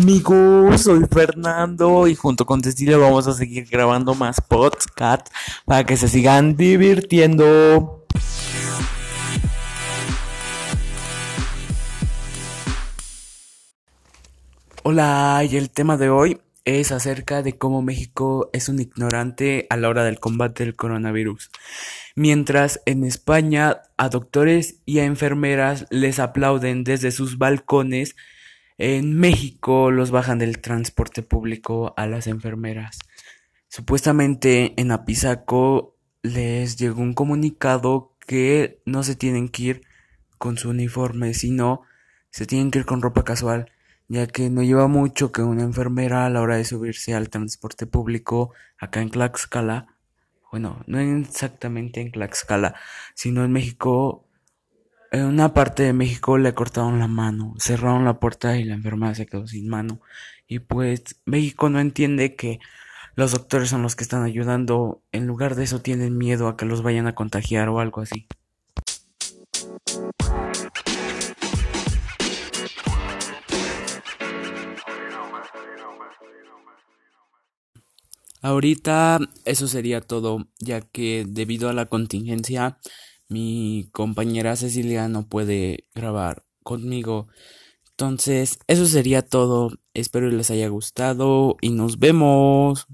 Amigos, soy Fernando y junto con Cecilia vamos a seguir grabando más podcasts para que se sigan divirtiendo. Hola, y el tema de hoy es acerca de cómo México es un ignorante a la hora del combate del coronavirus. Mientras en España a doctores y a enfermeras les aplauden desde sus balcones, en México los bajan del transporte público a las enfermeras. Supuestamente en Apizaco les llegó un comunicado que no se tienen que ir con su uniforme, sino se tienen que ir con ropa casual ya que no lleva mucho que una enfermera a la hora de subirse al transporte público acá en Tlaxcala, bueno, no exactamente en Tlaxcala, sino en México, en una parte de México le cortaron la mano, cerraron la puerta y la enfermera se quedó sin mano. Y pues México no entiende que los doctores son los que están ayudando, en lugar de eso tienen miedo a que los vayan a contagiar o algo así. Ahorita eso sería todo, ya que debido a la contingencia mi compañera Cecilia no puede grabar conmigo. Entonces, eso sería todo. Espero les haya gustado y nos vemos.